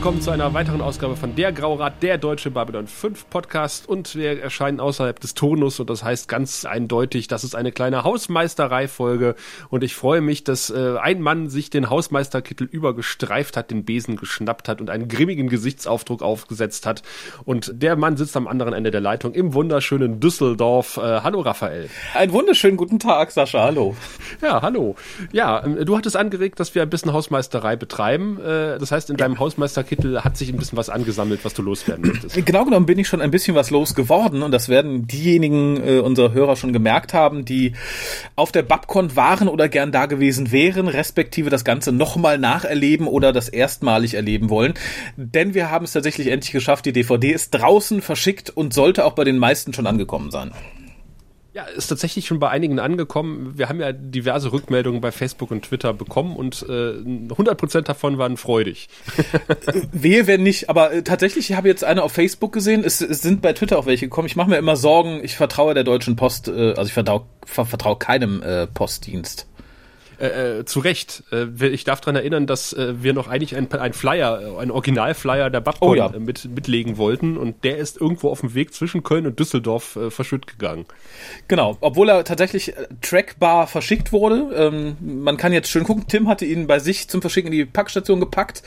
willkommen zu einer weiteren Ausgabe von Der Graurat, der deutsche Babylon 5 Podcast. Und wir erscheinen außerhalb des Tonus und das heißt ganz eindeutig, das ist eine kleine Hausmeisterei-Folge. Und ich freue mich, dass äh, ein Mann sich den Hausmeisterkittel übergestreift hat, den Besen geschnappt hat und einen grimmigen Gesichtsaufdruck aufgesetzt hat. Und der Mann sitzt am anderen Ende der Leitung im wunderschönen Düsseldorf. Äh, hallo Raphael. Einen wunderschönen guten Tag, Sascha. Hallo. Ja, hallo. Ja, ähm, du hattest angeregt, dass wir ein bisschen Hausmeisterei betreiben. Äh, das heißt, in deinem Haus Hausmeisterkittel hat sich ein bisschen was angesammelt, was du loswerden möchtest. Genau genommen bin ich schon ein bisschen was losgeworden und das werden diejenigen äh, unserer Hörer schon gemerkt haben, die auf der Babcon waren oder gern da gewesen wären, respektive das Ganze nochmal nacherleben oder das erstmalig erleben wollen. Denn wir haben es tatsächlich endlich geschafft, die DVD ist draußen verschickt und sollte auch bei den meisten schon angekommen sein. Ja, ist tatsächlich schon bei einigen angekommen. Wir haben ja diverse Rückmeldungen bei Facebook und Twitter bekommen und äh, 100% davon waren freudig. Wehe, wenn nicht, aber äh, tatsächlich, ich habe jetzt eine auf Facebook gesehen, es, es sind bei Twitter auch welche gekommen. Ich mache mir immer Sorgen, ich vertraue der Deutschen Post, äh, also ich vertraue vertrau keinem äh, Postdienst. Äh, äh, zu Recht. Äh, ich darf daran erinnern, dass äh, wir noch eigentlich ein, ein Flyer, ein Originalflyer der Babcon oh, ja. mit, mitlegen wollten und der ist irgendwo auf dem Weg zwischen Köln und Düsseldorf äh, verschütt gegangen. Genau, obwohl er tatsächlich äh, trackbar verschickt wurde. Ähm, man kann jetzt schön gucken, Tim hatte ihn bei sich zum Verschicken in die Packstation gepackt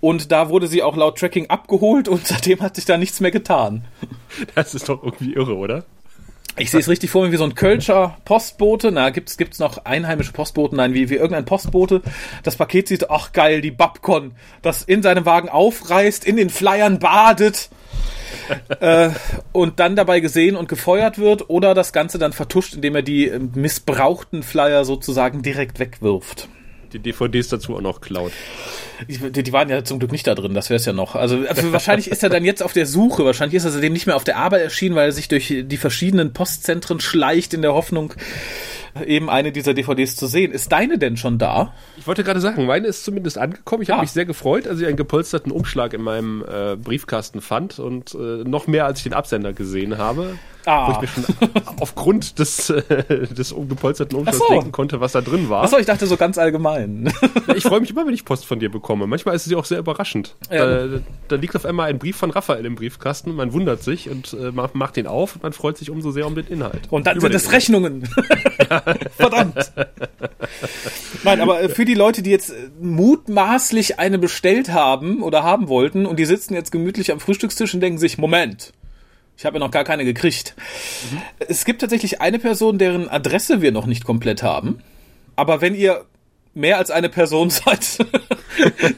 und da wurde sie auch laut Tracking abgeholt und seitdem hat sich da nichts mehr getan. Das ist doch irgendwie irre, oder? Ich sehe es richtig vor mir wie so ein Kölscher Postbote. Na, gibt's gibt's noch einheimische Postboten? Nein, wie, wie irgendein Postbote. Das Paket sieht, ach geil, die Babcon, das in seinem Wagen aufreißt, in den Flyern badet äh, und dann dabei gesehen und gefeuert wird oder das Ganze dann vertuscht, indem er die äh, missbrauchten Flyer sozusagen direkt wegwirft die DVDs dazu auch noch klaut. Die, die waren ja zum Glück nicht da drin, das wäre es ja noch. Also, also wahrscheinlich ist er dann jetzt auf der Suche, wahrscheinlich ist er seitdem nicht mehr auf der Arbeit erschienen, weil er sich durch die verschiedenen Postzentren schleicht in der Hoffnung, eben eine dieser DVDs zu sehen. Ist deine denn schon da? Ich wollte gerade sagen, meine ist zumindest angekommen. Ich habe ah. mich sehr gefreut, als ich einen gepolsterten Umschlag in meinem äh, Briefkasten fand und äh, noch mehr, als ich den Absender gesehen habe. Ah. Wo ich mir schon aufgrund des, äh, des gepolsterten Umschlags so. denken konnte, was da drin war. Achso, ich dachte so ganz allgemein. ja, ich freue mich immer, wenn ich Post von dir bekomme. Manchmal ist sie auch sehr überraschend. Ja. Da, da, liegt auf einmal ein Brief von Raphael im Briefkasten, man wundert sich und äh, macht ihn auf und man freut sich umso sehr um den Inhalt. Und dann sind es Rechnungen. Verdammt. Nein, aber äh, für die Leute, die jetzt äh, mutmaßlich eine bestellt haben oder haben wollten und die sitzen jetzt gemütlich am Frühstückstisch und denken sich, Moment, ich habe ja noch gar keine gekriegt. Mhm. Es gibt tatsächlich eine Person, deren Adresse wir noch nicht komplett haben. Aber wenn ihr mehr als eine Person seid,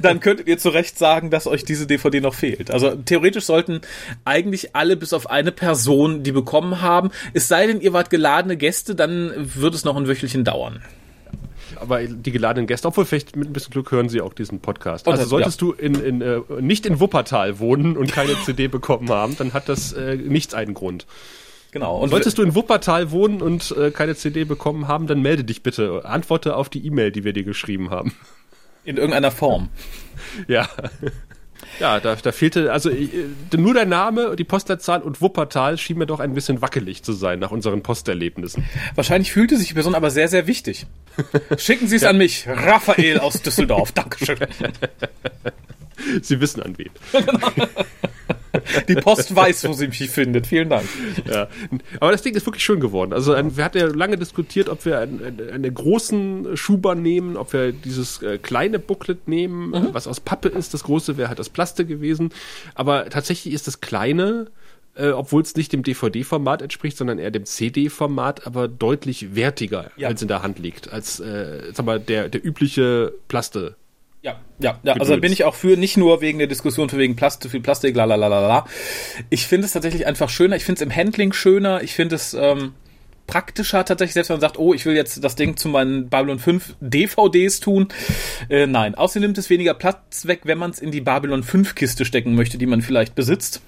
dann könntet ihr zu Recht sagen, dass euch diese DVD noch fehlt. Also theoretisch sollten eigentlich alle bis auf eine Person die bekommen haben. Es sei denn, ihr wart geladene Gäste, dann wird es noch ein Wöchelchen dauern aber die geladenen Gäste, obwohl vielleicht mit ein bisschen Glück hören sie auch diesen Podcast. Also solltest ja. du in, in, äh, nicht in Wuppertal wohnen und keine CD bekommen haben, dann hat das äh, nichts einen Grund. Genau. Und solltest du in Wuppertal wohnen und äh, keine CD bekommen haben, dann melde dich bitte. Antworte auf die E-Mail, die wir dir geschrieben haben. In irgendeiner Form. ja. Ja, da, da fehlte, also äh, nur der Name, die Postleitzahl und Wuppertal schien mir doch ein bisschen wackelig zu sein nach unseren Posterlebnissen. Wahrscheinlich fühlte sich die Person aber sehr, sehr wichtig. Schicken Sie es ja. an mich, Raphael aus Düsseldorf. Dankeschön. Sie wissen an wen. Genau. Die Post weiß, wo sie mich findet. Vielen Dank. Ja. Aber das Ding ist wirklich schön geworden. Also ein, wir hatten ja lange diskutiert, ob wir einen, einen, einen großen Schuber nehmen, ob wir dieses äh, kleine Booklet nehmen, mhm. was aus Pappe ist. Das große wäre halt das Plaste gewesen. Aber tatsächlich ist das kleine äh, obwohl es nicht dem DVD-Format entspricht, sondern eher dem CD-Format, aber deutlich wertiger, ja. als in der Hand liegt, als äh, sag mal, der, der übliche Plaste. Ja, ja, ja. also bin ich auch für, nicht nur wegen der Diskussion für wegen Plastik, viel Plastik, la la la la la. Ich finde es tatsächlich einfach schöner, ich finde es im Handling schöner, ich finde es ähm, praktischer tatsächlich, selbst wenn man sagt, oh, ich will jetzt das Ding zu meinen Babylon 5 DVDs tun. Äh, nein, außerdem nimmt es weniger Platz weg, wenn man es in die Babylon 5 Kiste stecken möchte, die man vielleicht besitzt.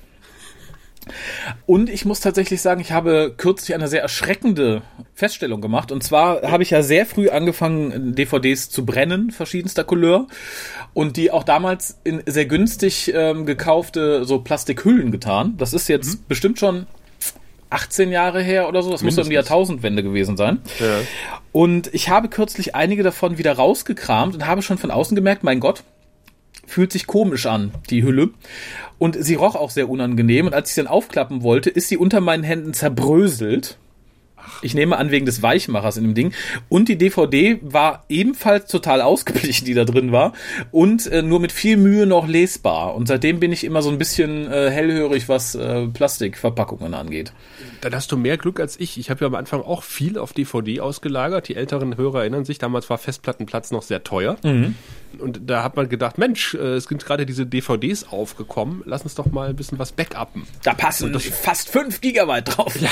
Und ich muss tatsächlich sagen, ich habe kürzlich eine sehr erschreckende Feststellung gemacht. Und zwar habe ich ja sehr früh angefangen, DVDs zu brennen, verschiedenster Couleur. Und die auch damals in sehr günstig ähm, gekaufte so Plastikhüllen getan. Das ist jetzt mhm. bestimmt schon 18 Jahre her oder so. Das muss um die Jahrtausendwende gewesen sein. Ja. Und ich habe kürzlich einige davon wieder rausgekramt und habe schon von außen gemerkt, mein Gott, fühlt sich komisch an, die Hülle. Und sie roch auch sehr unangenehm. Und als ich sie dann aufklappen wollte, ist sie unter meinen Händen zerbröselt. Ich nehme an, wegen des Weichmachers in dem Ding. Und die DVD war ebenfalls total ausgeblichen, die da drin war. Und äh, nur mit viel Mühe noch lesbar. Und seitdem bin ich immer so ein bisschen äh, hellhörig, was äh, Plastikverpackungen angeht. Dann hast du mehr Glück als ich. Ich habe ja am Anfang auch viel auf DVD ausgelagert. Die älteren Hörer erinnern sich, damals war Festplattenplatz noch sehr teuer. Mhm. Und da hat man gedacht, Mensch, äh, es sind gerade diese DVDs aufgekommen, lass uns doch mal ein bisschen was backuppen. Da passen das, fast 5 Gigabyte drauf. Ja.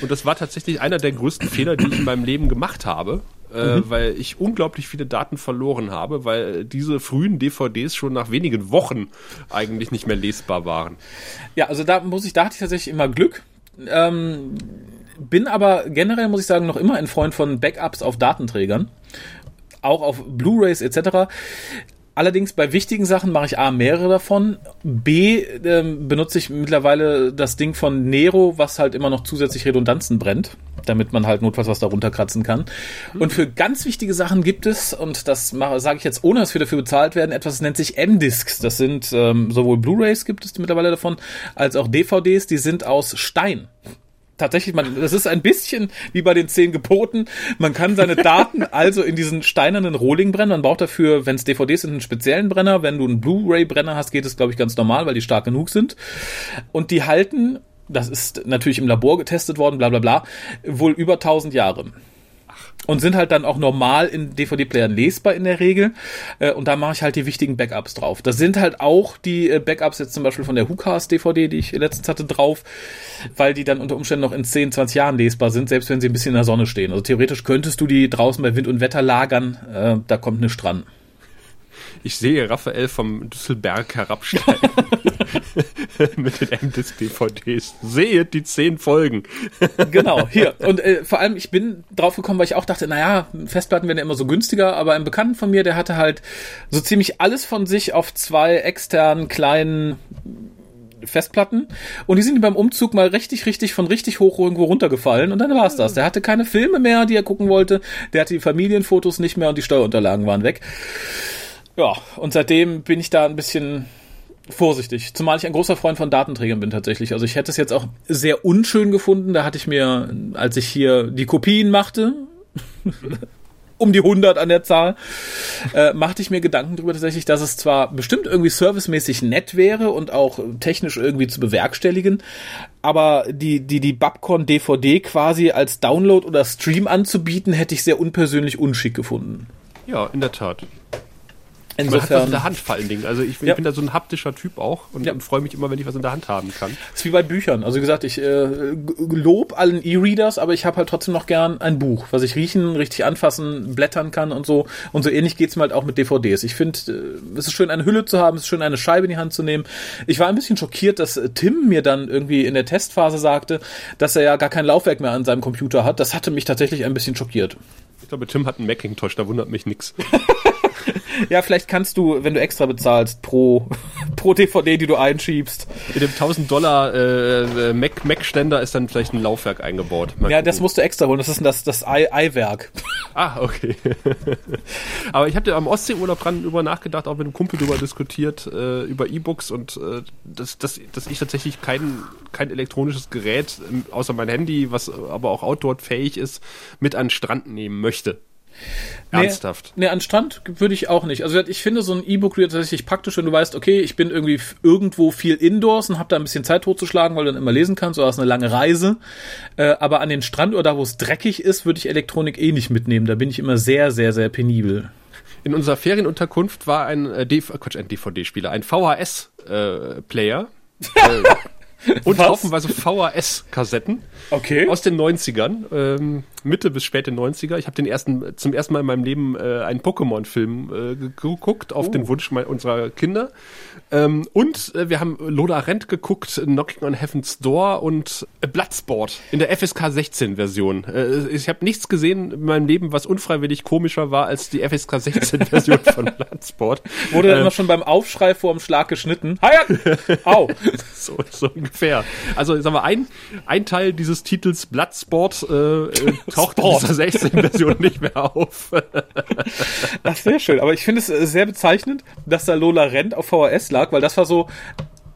Und das war tatsächlich einer der größten Fehler, die ich in meinem Leben gemacht habe. Äh, mhm. weil ich unglaublich viele Daten verloren habe, weil diese frühen DVDs schon nach wenigen Wochen eigentlich nicht mehr lesbar waren. Ja, also da muss ich, da hatte ich tatsächlich immer Glück. Ähm, bin aber generell, muss ich sagen, noch immer ein Freund von Backups auf Datenträgern auch auf Blu-rays etc. Allerdings bei wichtigen Sachen mache ich A mehrere davon. B ähm, benutze ich mittlerweile das Ding von Nero, was halt immer noch zusätzlich Redundanzen brennt, damit man halt notfalls was darunter kratzen kann. Und für ganz wichtige Sachen gibt es, und das sage ich jetzt ohne, dass wir dafür bezahlt werden, etwas das nennt sich M-Discs. Das sind ähm, sowohl Blu-rays gibt es mittlerweile davon, als auch DVDs, die sind aus Stein tatsächlich, man, das ist ein bisschen wie bei den zehn Geboten. Man kann seine Daten also in diesen steinernen Rohling brennen. Man braucht dafür, wenn es DVDs sind, einen speziellen Brenner. Wenn du einen Blu-ray-Brenner hast, geht es, glaube ich, ganz normal, weil die stark genug sind. Und die halten, das ist natürlich im Labor getestet worden, bla bla bla, wohl über 1000 Jahre und sind halt dann auch normal in DVD-Playern lesbar in der Regel. Äh, und da mache ich halt die wichtigen Backups drauf. Das sind halt auch die äh, Backups jetzt zum Beispiel von der Hookast DVD, die ich letztens hatte, drauf, weil die dann unter Umständen noch in 10, 20 Jahren lesbar sind, selbst wenn sie ein bisschen in der Sonne stehen. Also theoretisch könntest du die draußen bei Wind und Wetter lagern, äh, da kommt nichts dran. Ich sehe Raphael vom Düsselberg herabsteigen. Mit den M-Disc-DVDs. Seht die zehn Folgen. genau, hier. Und äh, vor allem, ich bin drauf gekommen, weil ich auch dachte, naja, Festplatten werden ja immer so günstiger, aber ein Bekannten von mir, der hatte halt so ziemlich alles von sich auf zwei externen kleinen Festplatten und die sind beim Umzug mal richtig, richtig von richtig hoch irgendwo runtergefallen und dann war es das. Der hatte keine Filme mehr, die er gucken wollte, der hatte die Familienfotos nicht mehr und die Steuerunterlagen waren weg. Ja, und seitdem bin ich da ein bisschen vorsichtig. Zumal ich ein großer Freund von Datenträgern bin tatsächlich. Also ich hätte es jetzt auch sehr unschön gefunden. Da hatte ich mir, als ich hier die Kopien machte, um die 100 an der Zahl, äh, machte ich mir Gedanken darüber tatsächlich, dass es zwar bestimmt irgendwie servicemäßig nett wäre und auch technisch irgendwie zu bewerkstelligen, aber die, die, die Babcon DVD quasi als Download oder Stream anzubieten, hätte ich sehr unpersönlich unschick gefunden. Ja, in der Tat. Insofern. Man hat in der Hand vor allen Dingen. Also ich, ja. ich bin da so ein haptischer Typ auch und, ja. und freue mich immer, wenn ich was in der Hand haben kann. Das ist wie bei Büchern. Also wie gesagt, ich äh, lob allen E-Readers, aber ich habe halt trotzdem noch gern ein Buch, was ich riechen, richtig anfassen, blättern kann und so. Und so ähnlich geht's mir halt auch mit DVDs. Ich finde, äh, es ist schön, eine Hülle zu haben, es ist schön, eine Scheibe in die Hand zu nehmen. Ich war ein bisschen schockiert, dass Tim mir dann irgendwie in der Testphase sagte, dass er ja gar kein Laufwerk mehr an seinem Computer hat. Das hatte mich tatsächlich ein bisschen schockiert. Ich glaube, Tim hat einen Macintosh, da wundert mich nix. ja, vielleicht kannst du, wenn du extra bezahlst, pro, pro DVD, die du einschiebst. Mit dem 1000 Dollar äh, Mac, Mac-Ständer ist dann vielleicht ein Laufwerk eingebaut. Mal ja, gucken. das musst du extra holen. Das ist das, das Ei-Werk. Ah, okay. Aber ich habe am Ostseeurlaub dran über nachgedacht, auch mit einem Kumpel drüber diskutiert, äh, über E-Books und äh, dass, dass, dass ich tatsächlich kein, kein elektronisches Gerät, außer mein Handy, was aber auch outdoor-fähig ist, mit an den Strand nehmen möchte. Ernsthaft? Nee, nee, an Strand würde ich auch nicht. Also ich finde so ein E-Book-Reader tatsächlich praktisch, wenn du weißt, okay, ich bin irgendwie irgendwo viel indoors und habe da ein bisschen Zeit totzuschlagen, weil du dann immer lesen kannst, oder hast eine lange Reise. Äh, aber an den Strand oder da, wo es dreckig ist, würde ich Elektronik eh nicht mitnehmen. Da bin ich immer sehr, sehr, sehr penibel. In unserer Ferienunterkunft war ein, äh, Quatsch, ein DVD-Spieler, ein VHS-Player. Äh, und Was? haufenweise VHS-Kassetten. Okay. Aus den 90ern, ähm, Mitte bis späte 90er. Ich habe den ersten, zum ersten Mal in meinem Leben äh, einen Pokémon-Film äh, geguckt, auf uh. den Wunsch unserer Kinder. Ähm, und äh, wir haben Lola Rent geguckt, Knocking on Heaven's Door und äh, Bloodsport in der FSK 16-Version. Äh, ich habe nichts gesehen in meinem Leben, was unfreiwillig komischer war als die FSK 16-Version von Bloodsport. Wurde ähm, immer schon beim Aufschrei vor dem Schlag geschnitten. Hiya! Au! so, so ungefähr. Also sagen wir, ein, ein Teil dieses Titels Bloodsport äh, äh taucht in dieser 16-Version nicht mehr auf. das ist sehr schön. Aber ich finde es äh, sehr bezeichnend, dass da Lola Rent auf VHS lag, weil das war so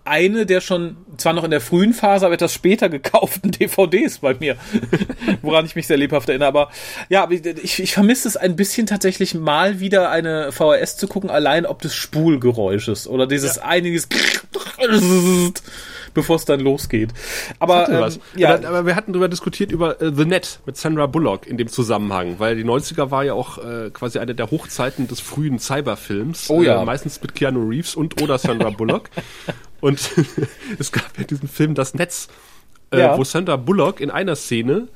eine der schon, zwar noch in der frühen Phase, aber etwas später gekauften DVDs bei mir, woran ich mich sehr lebhaft erinnere. Aber ja, ich, ich vermisse es ein bisschen tatsächlich mal wieder eine VHS zu gucken, allein ob des Spulgeräusches oder dieses ja. einiges bevor es dann losgeht. Aber, ähm, ja. aber wir hatten darüber diskutiert über äh, The Net mit Sandra Bullock in dem Zusammenhang, weil die 90er war ja auch äh, quasi eine der Hochzeiten des frühen Cyberfilms. Oh ja. Äh, meistens mit Keanu Reeves und oder Sandra Bullock. und es gab ja diesen Film Das Netz, äh, ja. wo Sandra Bullock in einer Szene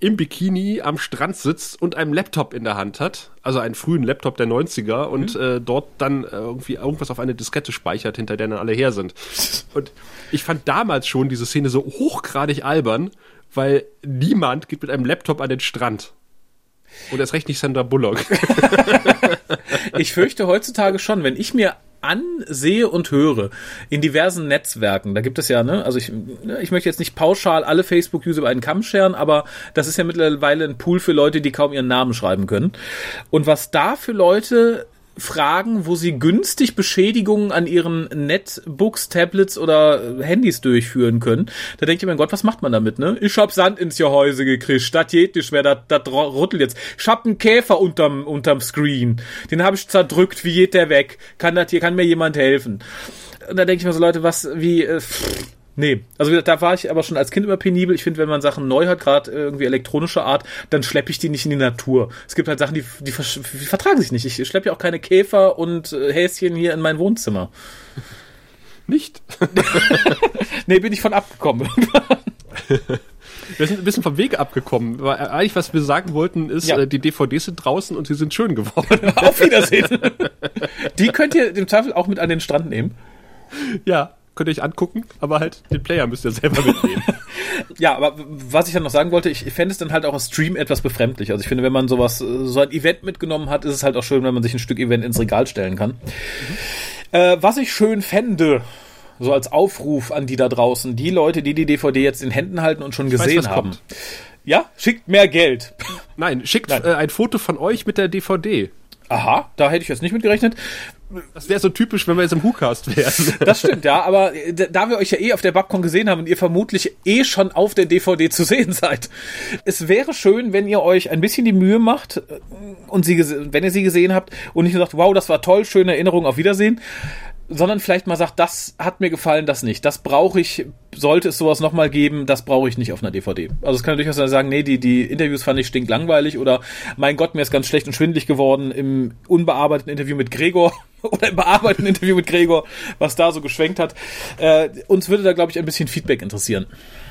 im Bikini am Strand sitzt und einen Laptop in der Hand hat, also einen frühen Laptop der 90er und mhm. äh, dort dann äh, irgendwie irgendwas auf eine Diskette speichert, hinter der dann alle her sind. Und ich fand damals schon diese Szene so hochgradig albern, weil niemand geht mit einem Laptop an den Strand. Und erst recht nicht Sandra Bullock. ich fürchte heutzutage schon, wenn ich mir ansehe und höre in diversen Netzwerken, da gibt es ja, ne, also ich, ne, ich möchte jetzt nicht pauschal alle Facebook-User über einen Kamm scheren, aber das ist ja mittlerweile ein Pool für Leute, die kaum ihren Namen schreiben können. Und was da für Leute Fragen, wo sie günstig Beschädigungen an ihren Netbooks, Tablets oder Handys durchführen können. Da denke ich, mein Gott, was macht man damit, ne? Ich hab Sand ins Gehäuse gekriegt, das geht nicht mehr, das, das ruttelt jetzt. Ich hab einen Käfer unterm, unterm Screen, den habe ich zerdrückt, wie geht der weg? Kann das hier, kann mir jemand helfen? Und da denke ich mir so, Leute, was, wie, äh, pff, Nee, also da war ich aber schon als Kind immer penibel. Ich finde, wenn man Sachen neu hat, gerade irgendwie elektronischer Art, dann schleppe ich die nicht in die Natur. Es gibt halt Sachen, die, die, die vertragen sich nicht. Ich schleppe ja auch keine Käfer und äh, Häschen hier in mein Wohnzimmer. Nicht? nee, bin ich von abgekommen. Wir sind ein bisschen vom Weg abgekommen. Weil eigentlich, was wir sagen wollten, ist, ja. Äh, die DVDs sind draußen und sie sind schön geworden. Auf Wiedersehen. Die könnt ihr im Zweifel auch mit an den Strand nehmen. Ja, könnt ihr euch angucken, aber halt den Player müsst ihr selber mitnehmen. ja, aber was ich dann noch sagen wollte, ich fände es dann halt auch im Stream etwas befremdlich. Also ich finde, wenn man sowas, so ein Event mitgenommen hat, ist es halt auch schön, wenn man sich ein Stück Event ins Regal stellen kann. Mhm. Äh, was ich schön fände, so als Aufruf an die da draußen, die Leute, die die DVD jetzt in Händen halten und schon ich gesehen weiß, haben. Kommt. Ja, schickt mehr Geld. Nein, schickt Nein. Äh, ein Foto von euch mit der DVD. Aha, da hätte ich jetzt nicht mit gerechnet. Das wäre so typisch, wenn wir jetzt im WhoCast wären. Das stimmt, ja, aber äh, da wir euch ja eh auf der Babcon gesehen haben und ihr vermutlich eh schon auf der DVD zu sehen seid, es wäre schön, wenn ihr euch ein bisschen die Mühe macht äh, und sie, wenn ihr sie gesehen habt und nicht nur sagt, wow, das war toll, schöne Erinnerung, auf Wiedersehen, sondern vielleicht mal sagt, das hat mir gefallen, das nicht. Das brauche ich, sollte es sowas nochmal geben, das brauche ich nicht auf einer DVD. Also es kann durchaus sagen, nee, die, die Interviews fand ich stinklangweilig oder mein Gott, mir ist ganz schlecht und schwindlig geworden im unbearbeiteten Interview mit Gregor oder im bearbeiteten Interview mit Gregor, was da so geschwenkt hat. Äh, uns würde da, glaube ich, ein bisschen Feedback interessieren.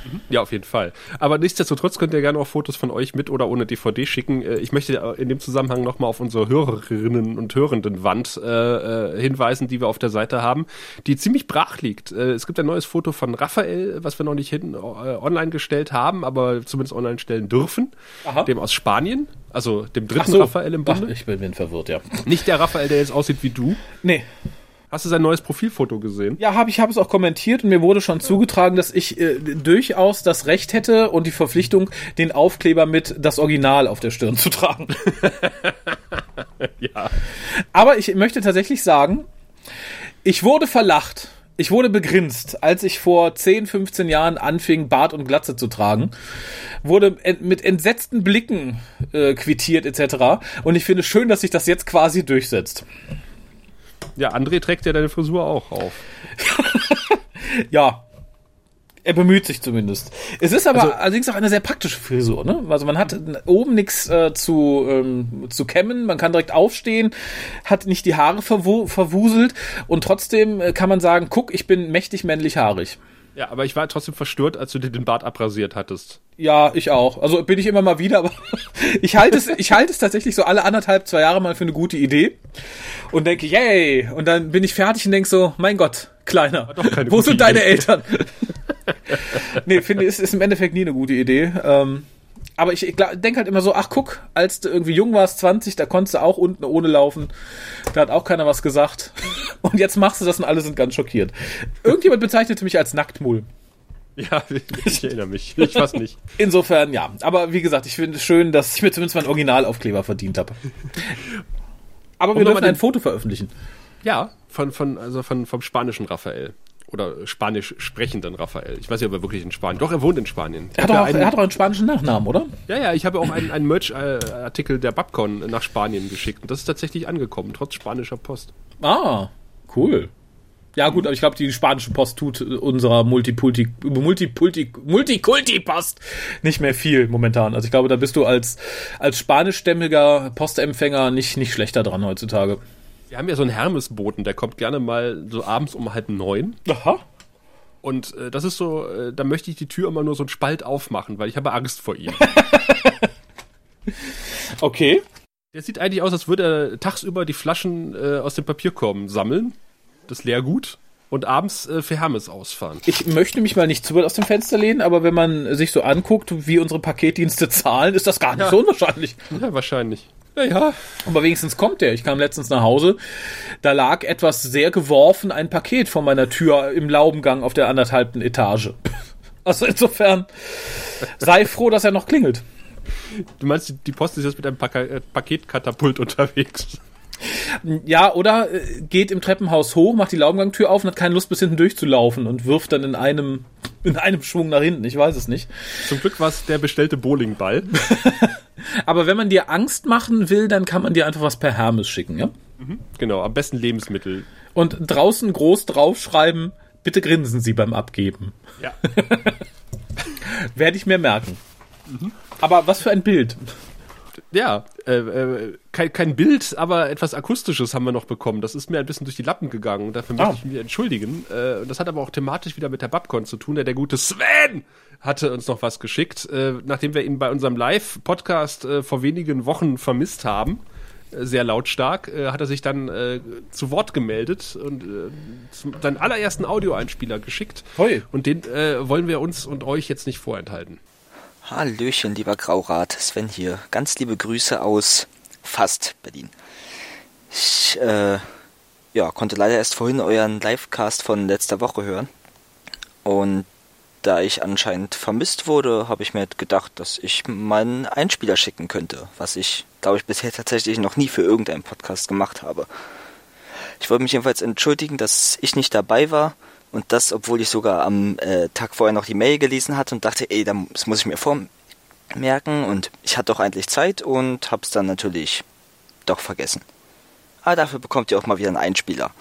Mhm. Ja, auf jeden Fall. Aber nichtsdestotrotz könnt ihr gerne auch Fotos von euch mit oder ohne DVD schicken. Äh, ich möchte in dem Zusammenhang nochmal auf unsere Hörerinnen und Hörenden-Wand äh, äh, hinweisen, die wir auf der Seite haben, die ziemlich brach liegt. Äh, es gibt ein neues Foto von Raphael, was wir noch nicht hin, äh, online gestellt haben, aber zumindest online stellen dürfen. Aha. Dem aus Spanien. Also dem dritten so. Raphael im Bunde. Ach, ich bin verwirrt, ja. Nicht der Raphael, der jetzt aussieht wie du. Nee. Hast du sein neues Profilfoto gesehen? Ja, habe ich habe es auch kommentiert und mir wurde schon zugetragen, dass ich äh, durchaus das Recht hätte und die Verpflichtung, den Aufkleber mit das Original auf der Stirn zu tragen. ja. Aber ich möchte tatsächlich sagen, ich wurde verlacht. Ich wurde begrinst, als ich vor 10, 15 Jahren anfing, Bart und Glatze zu tragen. Wurde mit entsetzten Blicken äh, quittiert etc. Und ich finde schön, dass sich das jetzt quasi durchsetzt. Ja, André trägt ja deine Frisur auch auf. ja. Er bemüht sich zumindest. Es ist aber also, allerdings auch eine sehr praktische Frisur, ne? Also man hat oben nichts äh, zu, ähm, zu kämmen, man kann direkt aufstehen, hat nicht die Haare verwu verwuselt und trotzdem äh, kann man sagen, guck, ich bin mächtig männlich haarig. Ja, aber ich war trotzdem verstört, als du dir den Bart abrasiert hattest. Ja, ich auch. Also bin ich immer mal wieder, aber ich halte es, ich halte es tatsächlich so alle anderthalb, zwei Jahre mal für eine gute Idee und denke, yay! Und dann bin ich fertig und denke so, mein Gott, Kleiner, wo sind deine Idee. Eltern? nee, finde, ist, ist im Endeffekt nie eine gute Idee. Ähm, aber ich, ich denke halt immer so, ach guck, als du irgendwie jung warst, 20, da konntest du auch unten ohne laufen. Da hat auch keiner was gesagt. Und jetzt machst du das und alle sind ganz schockiert. Irgendjemand bezeichnete mich als Nacktmull. Ja, ich erinnere mich. Ich weiß nicht. Insofern, ja. Aber wie gesagt, ich finde es schön, dass ich mir zumindest meinen Originalaufkleber verdient habe. Aber wir um dürfen ein Foto veröffentlichen. Ja, von, von, also von, vom spanischen Raphael. Oder spanisch sprechenden Raphael. Ich weiß nicht, ob er wirklich in Spanien. Doch, er wohnt in Spanien. Er hat, auch, einen, er hat auch einen spanischen Nachnamen, oder? Ja, ja, ich habe auch einen, einen Merch-Artikel der Babcon nach Spanien geschickt. Und das ist tatsächlich angekommen, trotz spanischer Post. Ah, cool. Ja, gut, aber ich glaube, die spanische Post tut unserer Multipulti, Multipulti, Multikulti-Post nicht mehr viel momentan. Also ich glaube, da bist du als, als spanischstämmiger Postempfänger nicht, nicht schlechter dran heutzutage. Wir haben ja so einen Hermesboten, der kommt gerne mal so abends um halb neun. Aha. Und äh, das ist so, äh, da möchte ich die Tür immer nur so einen Spalt aufmachen, weil ich habe Angst vor ihm. okay. Der sieht eigentlich aus, als würde er tagsüber die Flaschen äh, aus dem Papierkorb sammeln, das Leergut, und abends äh, für Hermes ausfahren. Ich möchte mich mal nicht zu weit aus dem Fenster lehnen, aber wenn man sich so anguckt, wie unsere Paketdienste zahlen, ist das gar nicht ja. so unwahrscheinlich. Ja, wahrscheinlich. Ja, Aber wenigstens kommt der. Ich kam letztens nach Hause. Da lag etwas sehr geworfen, ein Paket vor meiner Tür im Laubengang auf der anderthalbten Etage. Also insofern sei froh, dass er noch klingelt. Du meinst, die Post ist jetzt mit einem äh, Paketkatapult unterwegs? Ja, oder äh, geht im Treppenhaus hoch, macht die Laubengangtür auf und hat keine Lust bis hinten durchzulaufen und wirft dann in einem in einem Schwung nach hinten. Ich weiß es nicht. Zum Glück war es der bestellte Bowlingball. Aber wenn man dir Angst machen will, dann kann man dir einfach was per Hermes schicken, ja? Mhm, genau, am besten Lebensmittel. Und draußen groß draufschreiben, bitte grinsen Sie beim Abgeben. Ja. Werde ich mir merken. Mhm. Aber was für ein Bild ja, äh, äh, kein, kein Bild, aber etwas Akustisches haben wir noch bekommen. Das ist mir ein bisschen durch die Lappen gegangen. Dafür möchte ah. ich mich entschuldigen. Äh, das hat aber auch thematisch wieder mit der Babcon zu tun. Der, der gute Sven hatte uns noch was geschickt, äh, nachdem wir ihn bei unserem Live-Podcast äh, vor wenigen Wochen vermisst haben. Äh, sehr lautstark, äh, hat er sich dann äh, zu Wort gemeldet und äh, zum, seinen allerersten Audioeinspieler geschickt. Hoi. Und den äh, wollen wir uns und euch jetzt nicht vorenthalten. Hallöchen, lieber Graurat, Sven hier. Ganz liebe Grüße aus fast Berlin. Ich äh, ja, konnte leider erst vorhin euren Livecast von letzter Woche hören. Und da ich anscheinend vermisst wurde, habe ich mir gedacht, dass ich meinen Einspieler schicken könnte, was ich, glaube ich, bisher tatsächlich noch nie für irgendeinen Podcast gemacht habe. Ich wollte mich jedenfalls entschuldigen, dass ich nicht dabei war und das, obwohl ich sogar am äh, Tag vorher noch die Mail gelesen hatte und dachte, ey, das muss ich mir vormerken. Und ich hatte doch eigentlich Zeit und hab's dann natürlich doch vergessen. Aber dafür bekommt ihr auch mal wieder einen Einspieler.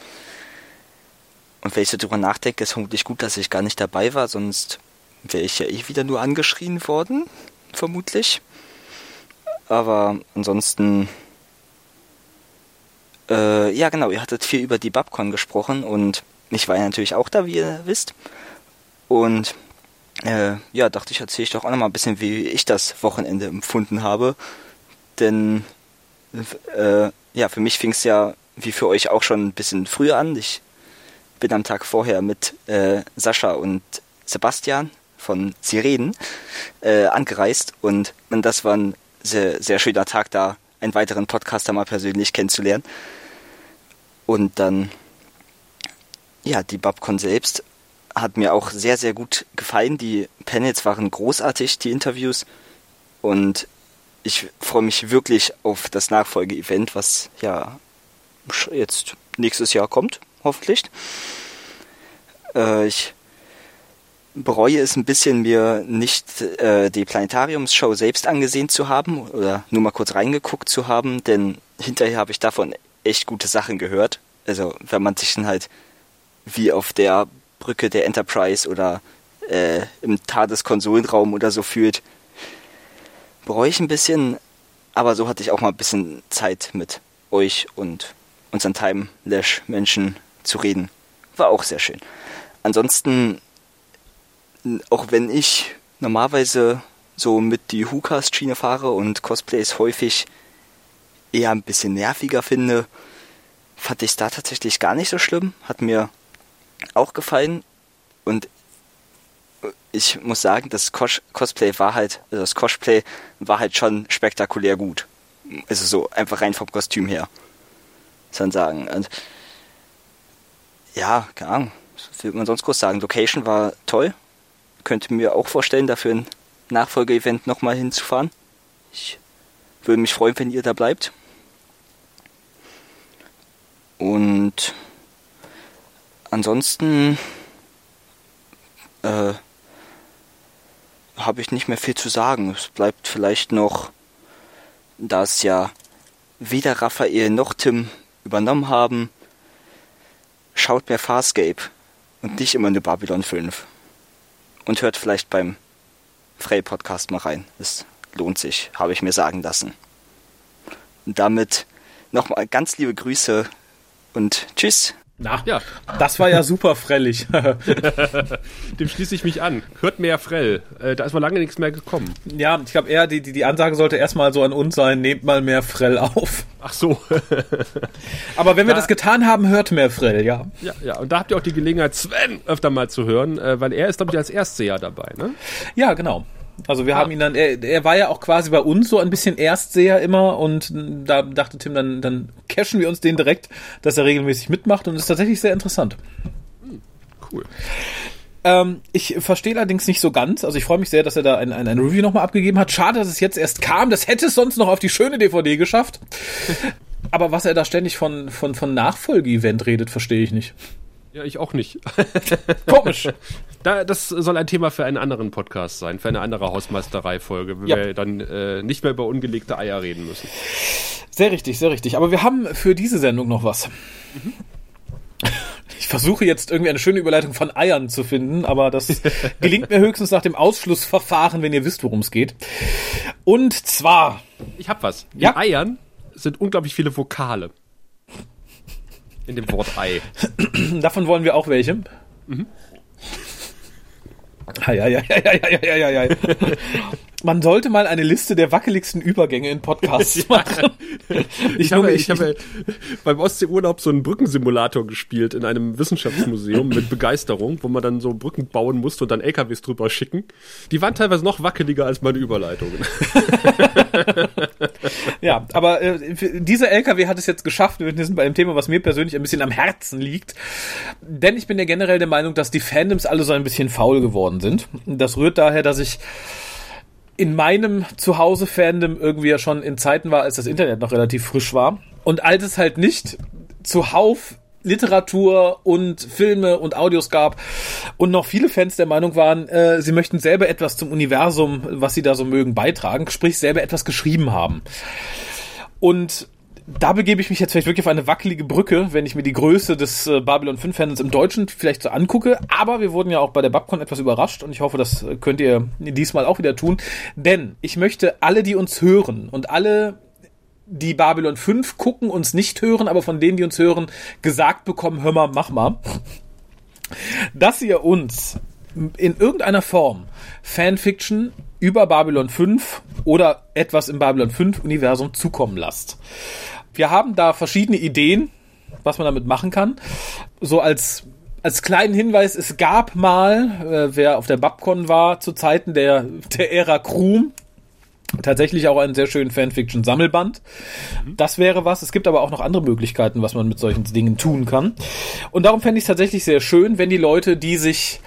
Und wenn ich so drüber nachdenke, ist vermutlich gut, dass ich gar nicht dabei war, sonst wäre ich ja eh wieder nur angeschrien worden, vermutlich. Aber ansonsten, äh, ja genau, ihr hattet viel über die Babcon gesprochen und ich war ja natürlich auch da, wie ihr wisst. Und äh, ja, dachte ich, erzähle ich doch auch noch mal ein bisschen, wie ich das Wochenende empfunden habe. Denn äh, ja, für mich fing es ja wie für euch auch schon ein bisschen früher an. Ich bin am Tag vorher mit äh, Sascha und Sebastian von Sirenen äh, angereist und, und das war ein sehr, sehr schöner Tag da, einen weiteren Podcaster mal persönlich kennenzulernen. Und dann ja, die Babcon selbst hat mir auch sehr, sehr gut gefallen. Die Panels waren großartig, die Interviews. Und ich freue mich wirklich auf das Nachfolgeevent, was ja jetzt nächstes Jahr kommt, hoffentlich. Äh, ich bereue es ein bisschen, mir nicht äh, die Planetariumsshow selbst angesehen zu haben oder nur mal kurz reingeguckt zu haben, denn hinterher habe ich davon echt gute Sachen gehört. Also wenn man sich dann halt wie auf der Brücke der Enterprise oder äh, im TARDIS-Konsolenraum oder so fühlt. Bereue ich ein bisschen, aber so hatte ich auch mal ein bisschen Zeit mit euch und unseren Time-Lash-Menschen zu reden. War auch sehr schön. Ansonsten, auch wenn ich normalerweise so mit die WhoCast-Schiene fahre und Cosplays häufig eher ein bisschen nerviger finde, fand ich es da tatsächlich gar nicht so schlimm. Hat mir auch gefallen und ich muss sagen, das Cos Cosplay war halt, also das Cosplay war halt schon spektakulär gut. Also so einfach rein vom Kostüm her. Muss man sagen. Und ja, keine Ahnung. Was will man sonst groß sagen? Location war toll. könnte mir auch vorstellen, dafür ein Nachfolgeevent nochmal hinzufahren. Ich würde mich freuen, wenn ihr da bleibt. Und ansonsten äh, habe ich nicht mehr viel zu sagen. Es bleibt vielleicht noch, da es ja weder Raphael noch Tim übernommen haben, schaut mehr Farscape und nicht immer nur Babylon 5. Und hört vielleicht beim Frey Podcast mal rein. Es lohnt sich, habe ich mir sagen lassen. Und damit nochmal ganz liebe Grüße und tschüss. Na, ja. das war ja super frellig. Dem schließe ich mich an. Hört mehr Frell. Äh, da ist mal lange nichts mehr gekommen. Ja, ich glaube eher, die, die, die Ansage sollte erstmal so an uns sein, nehmt mal mehr Frell auf. Ach so. Aber wenn wir das getan haben, hört mehr Frell, ja. Ja, ja. Und da habt ihr auch die Gelegenheit, Sven öfter mal zu hören, äh, weil er ist, glaube ich, als Erstseher dabei, ne? Ja, genau. Also wir ah. haben ihn dann, er, er war ja auch quasi bei uns so ein bisschen Erstseher immer und da dachte Tim, dann, dann cashen wir uns den direkt, dass er regelmäßig mitmacht und ist tatsächlich sehr interessant. Cool. Ähm, ich verstehe allerdings nicht so ganz. Also ich freue mich sehr, dass er da ein, ein, ein Review nochmal abgegeben hat. Schade, dass es jetzt erst kam. Das hätte es sonst noch auf die schöne DVD geschafft. Aber was er da ständig von, von, von Nachfolge-Event redet, verstehe ich nicht. Ja, ich auch nicht. Komisch. Da, das soll ein Thema für einen anderen Podcast sein, für eine andere Hausmeisterei-Folge, wo ja. wir dann äh, nicht mehr über ungelegte Eier reden müssen. Sehr richtig, sehr richtig. Aber wir haben für diese Sendung noch was. Mhm. Ich versuche jetzt irgendwie eine schöne Überleitung von Eiern zu finden, aber das gelingt mir höchstens nach dem Ausschlussverfahren, wenn ihr wisst, worum es geht. Und zwar. Ich hab was. In ja? Eiern sind unglaublich viele Vokale. In dem Wort Ei. Davon wollen wir auch welche. Mhm. Eieieiei. Man sollte mal eine Liste der wackeligsten Übergänge in Podcasts machen. ich, ich habe, ich habe beim Ostseeurlaub so einen Brückensimulator gespielt in einem Wissenschaftsmuseum mit Begeisterung, wo man dann so Brücken bauen musste und dann LKWs drüber schicken. Die waren teilweise noch wackeliger als meine Überleitungen. ja, aber äh, dieser LKW hat es jetzt geschafft. Wir sind bei einem Thema, was mir persönlich ein bisschen am Herzen liegt. Denn ich bin ja generell der Meinung, dass die Fandoms alle so ein bisschen faul geworden sind. Das rührt daher, dass ich in meinem Zuhause-Fandom irgendwie ja schon in Zeiten war, als das Internet noch relativ frisch war. Und als es halt nicht zuhauf Literatur und Filme und Audios gab und noch viele Fans der Meinung waren, äh, sie möchten selber etwas zum Universum, was sie da so mögen, beitragen, sprich selber etwas geschrieben haben. Und da begebe ich mich jetzt vielleicht wirklich auf eine wackelige Brücke, wenn ich mir die Größe des äh, Babylon 5 Fans im Deutschen vielleicht so angucke. Aber wir wurden ja auch bei der Babcon etwas überrascht und ich hoffe, das könnt ihr diesmal auch wieder tun. Denn ich möchte alle, die uns hören und alle, die Babylon 5 gucken, uns nicht hören, aber von denen, die uns hören, gesagt bekommen, hör mal, mach mal, dass ihr uns in irgendeiner Form Fanfiction über Babylon 5 oder etwas im Babylon 5 Universum zukommen lasst. Wir haben da verschiedene Ideen, was man damit machen kann. So als als kleinen Hinweis, es gab mal, äh, wer auf der Babcon war, zu Zeiten der, der Ära Krum, tatsächlich auch einen sehr schönen Fanfiction-Sammelband. Das wäre was. Es gibt aber auch noch andere Möglichkeiten, was man mit solchen Dingen tun kann. Und darum fände ich es tatsächlich sehr schön, wenn die Leute, die sich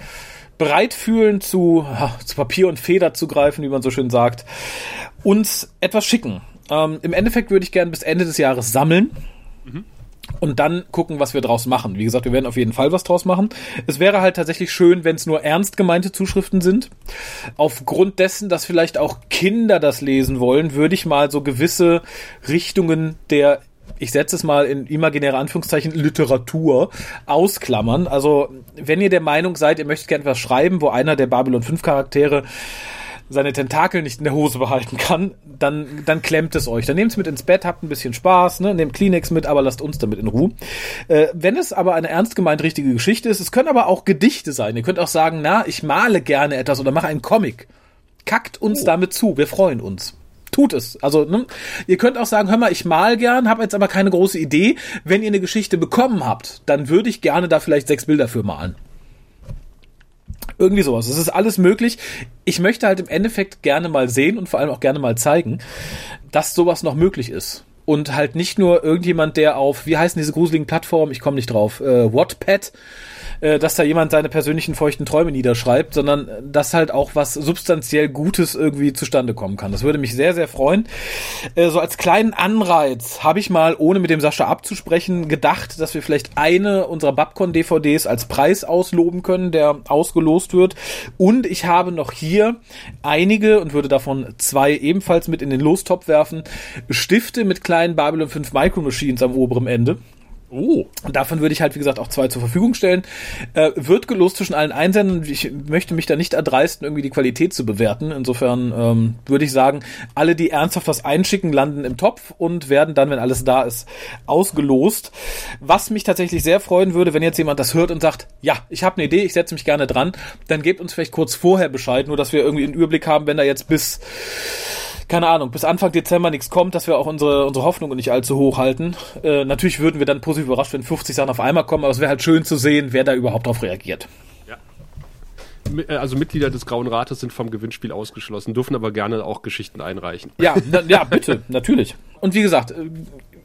bereit fühlen, zu, zu Papier und Feder zu greifen, wie man so schön sagt, uns etwas schicken. Ähm, Im Endeffekt würde ich gerne bis Ende des Jahres sammeln. Mhm. Und dann gucken, was wir draus machen. Wie gesagt, wir werden auf jeden Fall was draus machen. Es wäre halt tatsächlich schön, wenn es nur ernst gemeinte Zuschriften sind. Aufgrund dessen, dass vielleicht auch Kinder das lesen wollen, würde ich mal so gewisse Richtungen der ich setze es mal in imaginäre Anführungszeichen, Literatur ausklammern. Also, wenn ihr der Meinung seid, ihr möchtet gerne etwas schreiben, wo einer der Babylon 5 Charaktere seine Tentakel nicht in der Hose behalten kann, dann, dann klemmt es euch. Dann nehmt es mit ins Bett, habt ein bisschen Spaß, ne? nehmt Kleenex mit, aber lasst uns damit in Ruhe. Äh, wenn es aber eine ernst gemeint richtige Geschichte ist, es können aber auch Gedichte sein. Ihr könnt auch sagen, na, ich male gerne etwas oder mache einen Comic. Kackt uns oh. damit zu, wir freuen uns tut es. Also, ne? ihr könnt auch sagen, hör mal, ich mal gern, habe jetzt aber keine große Idee. Wenn ihr eine Geschichte bekommen habt, dann würde ich gerne da vielleicht sechs Bilder für malen. Irgendwie sowas. Es ist alles möglich. Ich möchte halt im Endeffekt gerne mal sehen und vor allem auch gerne mal zeigen, dass sowas noch möglich ist. und halt nicht nur irgendjemand, der auf, wie heißen diese gruseligen Plattformen, ich komme nicht drauf, äh, Wattpad äh, dass da jemand seine persönlichen feuchten Träume niederschreibt, sondern dass halt auch was substanziell Gutes irgendwie zustande kommen kann. Das würde mich sehr, sehr freuen. Äh, so als kleinen Anreiz habe ich mal, ohne mit dem Sascha abzusprechen, gedacht, dass wir vielleicht eine unserer Babcon-DVDs als Preis ausloben können, der ausgelost wird. Und ich habe noch hier einige und würde davon zwei ebenfalls mit in den Lostop werfen. Stifte mit kleinen Babylon 5 Micro Machines am oberen Ende. Oh. Und davon würde ich halt, wie gesagt, auch zwei zur Verfügung stellen. Äh, wird gelost zwischen allen Einsendern. Ich möchte mich da nicht erdreisten, irgendwie die Qualität zu bewerten. Insofern ähm, würde ich sagen, alle, die ernsthaft was einschicken, landen im Topf und werden dann, wenn alles da ist, ausgelost. Was mich tatsächlich sehr freuen würde, wenn jetzt jemand das hört und sagt, ja, ich habe eine Idee, ich setze mich gerne dran, dann gebt uns vielleicht kurz vorher Bescheid, nur dass wir irgendwie einen Überblick haben, wenn da jetzt bis keine Ahnung, bis Anfang Dezember nichts kommt, dass wir auch unsere, unsere Hoffnungen nicht allzu hoch halten. Äh, natürlich würden wir dann positiv überrascht, wenn 50 Sachen auf einmal kommen, aber es wäre halt schön zu sehen, wer da überhaupt drauf reagiert. Ja. Äh, also Mitglieder des Grauen Rates sind vom Gewinnspiel ausgeschlossen, dürfen aber gerne auch Geschichten einreichen. Ja, na, ja, bitte, natürlich. Und wie gesagt, äh,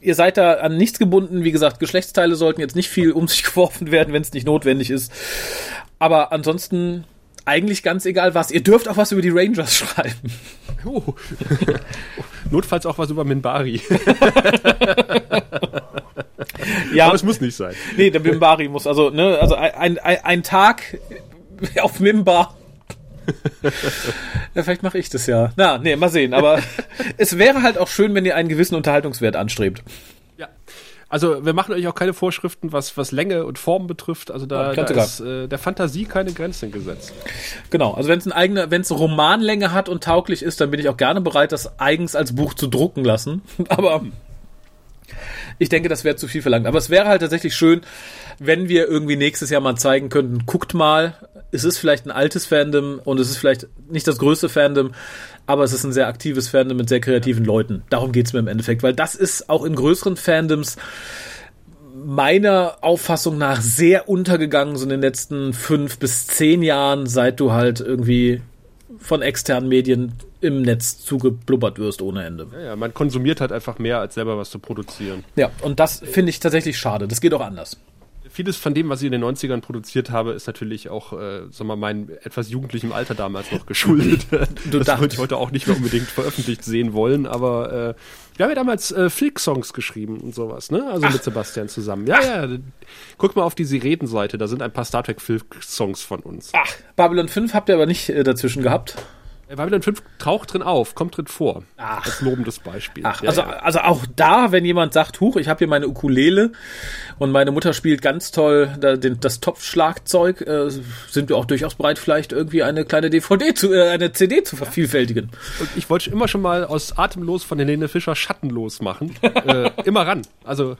ihr seid da an nichts gebunden. Wie gesagt, Geschlechtsteile sollten jetzt nicht viel um sich geworfen werden, wenn es nicht notwendig ist. Aber ansonsten eigentlich ganz egal was. Ihr dürft auch was über die Rangers schreiben. Oh. Notfalls auch was über Minbari. ja. Aber es muss nicht sein. Nee, der Minbari muss, also, ne, also ein, ein, ein Tag auf Mimbar. ja, vielleicht mache ich das ja. Na, nee, mal sehen. Aber es wäre halt auch schön, wenn ihr einen gewissen Unterhaltungswert anstrebt. Also wir machen euch auch keine Vorschriften, was, was Länge und Form betrifft. Also da, da ist äh, der Fantasie keine Grenzen gesetzt. Genau, also wenn es ein eigener, wenn es Romanlänge hat und tauglich ist, dann bin ich auch gerne bereit, das eigens als Buch zu drucken lassen. Aber ich denke, das wäre zu viel verlangt. Aber es wäre halt tatsächlich schön, wenn wir irgendwie nächstes Jahr mal zeigen könnten, guckt mal, es ist vielleicht ein altes Fandom und es ist vielleicht nicht das größte Fandom, aber es ist ein sehr aktives Fandom mit sehr kreativen Leuten. Darum geht's mir im Endeffekt, weil das ist auch in größeren Fandoms meiner Auffassung nach sehr untergegangen, so in den letzten fünf bis zehn Jahren, seit du halt irgendwie von externen Medien im Netz zugeblubbert wirst ohne Ende. Ja, ja, man konsumiert halt einfach mehr, als selber was zu produzieren. Ja, und das finde ich tatsächlich schade. Das geht auch anders vieles von dem, was ich in den 90ern produziert habe, ist natürlich auch, äh, wir mal, meinem etwas jugendlichem Alter damals noch geschuldet. du das würde ich heute auch nicht mehr unbedingt veröffentlicht sehen wollen, aber äh, wir haben ja damals äh, Filk-Songs geschrieben und sowas, ne? Also Ach. mit Sebastian zusammen. Ja, Ach. ja. Guck mal auf die Siretenseite, da sind ein paar Star Trek Filk-Songs von uns. Ach, Babylon 5 habt ihr aber nicht äh, dazwischen gehabt. Babylon 5 taucht drin auf, kommt drin vor. Ach. Als lobendes Beispiel. Ach, ja, also, ja. also auch da, wenn jemand sagt, huch, ich habe hier meine Ukulele und meine Mutter spielt ganz toll das Topfschlagzeug, äh, sind wir auch durchaus bereit, vielleicht irgendwie eine kleine DVD zu, äh, eine CD zu vervielfältigen. Und ich wollte immer schon mal aus Atemlos von Helene Fischer schattenlos machen. äh, immer ran. Also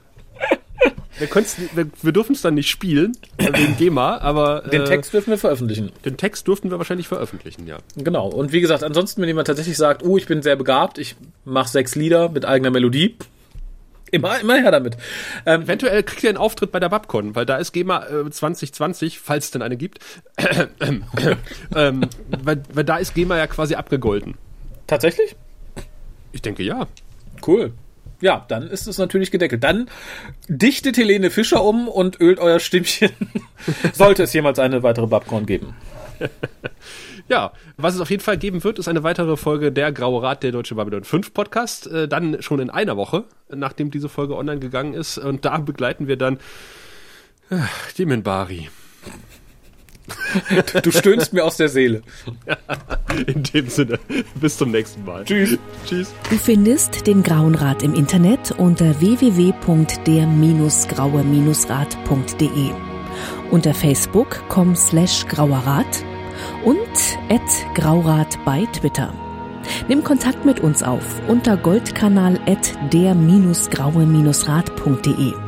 wir, wir, wir dürfen es dann nicht spielen, äh, wegen GEMA, aber. Den äh, Text dürfen wir veröffentlichen. Den Text dürften wir wahrscheinlich veröffentlichen, ja. Genau. Und wie gesagt, ansonsten, wenn jemand tatsächlich sagt, oh, ich bin sehr begabt, ich mache sechs Lieder mit eigener Melodie, Immer, immer her damit. Ähm, Eventuell kriegt ihr einen Auftritt bei der Babcon, weil da ist GEMA äh, 2020, falls es denn eine gibt. ähm, weil, weil da ist GEMA ja quasi abgegolten. Tatsächlich? Ich denke ja. Cool ja, dann ist es natürlich gedeckelt. Dann dichtet Helene Fischer um und ölt euer Stimmchen, sollte es jemals eine weitere Babcorn geben. Ja, was es auf jeden Fall geben wird, ist eine weitere Folge der Graue Rat der Deutsche Babylon 5 Podcast. Äh, dann schon in einer Woche, nachdem diese Folge online gegangen ist. Und da begleiten wir dann äh, die Minbari. Du, du stöhnst mir aus der Seele. In dem Sinne, bis zum nächsten Mal. Tschüss. Tschüss. Du findest den Grauen Rat im Internet unter www.der-graue-rat.de, unter facebook.com slash grauerrat und at graurat bei Twitter. Nimm Kontakt mit uns auf unter goldkanal at der-graue-rat.de.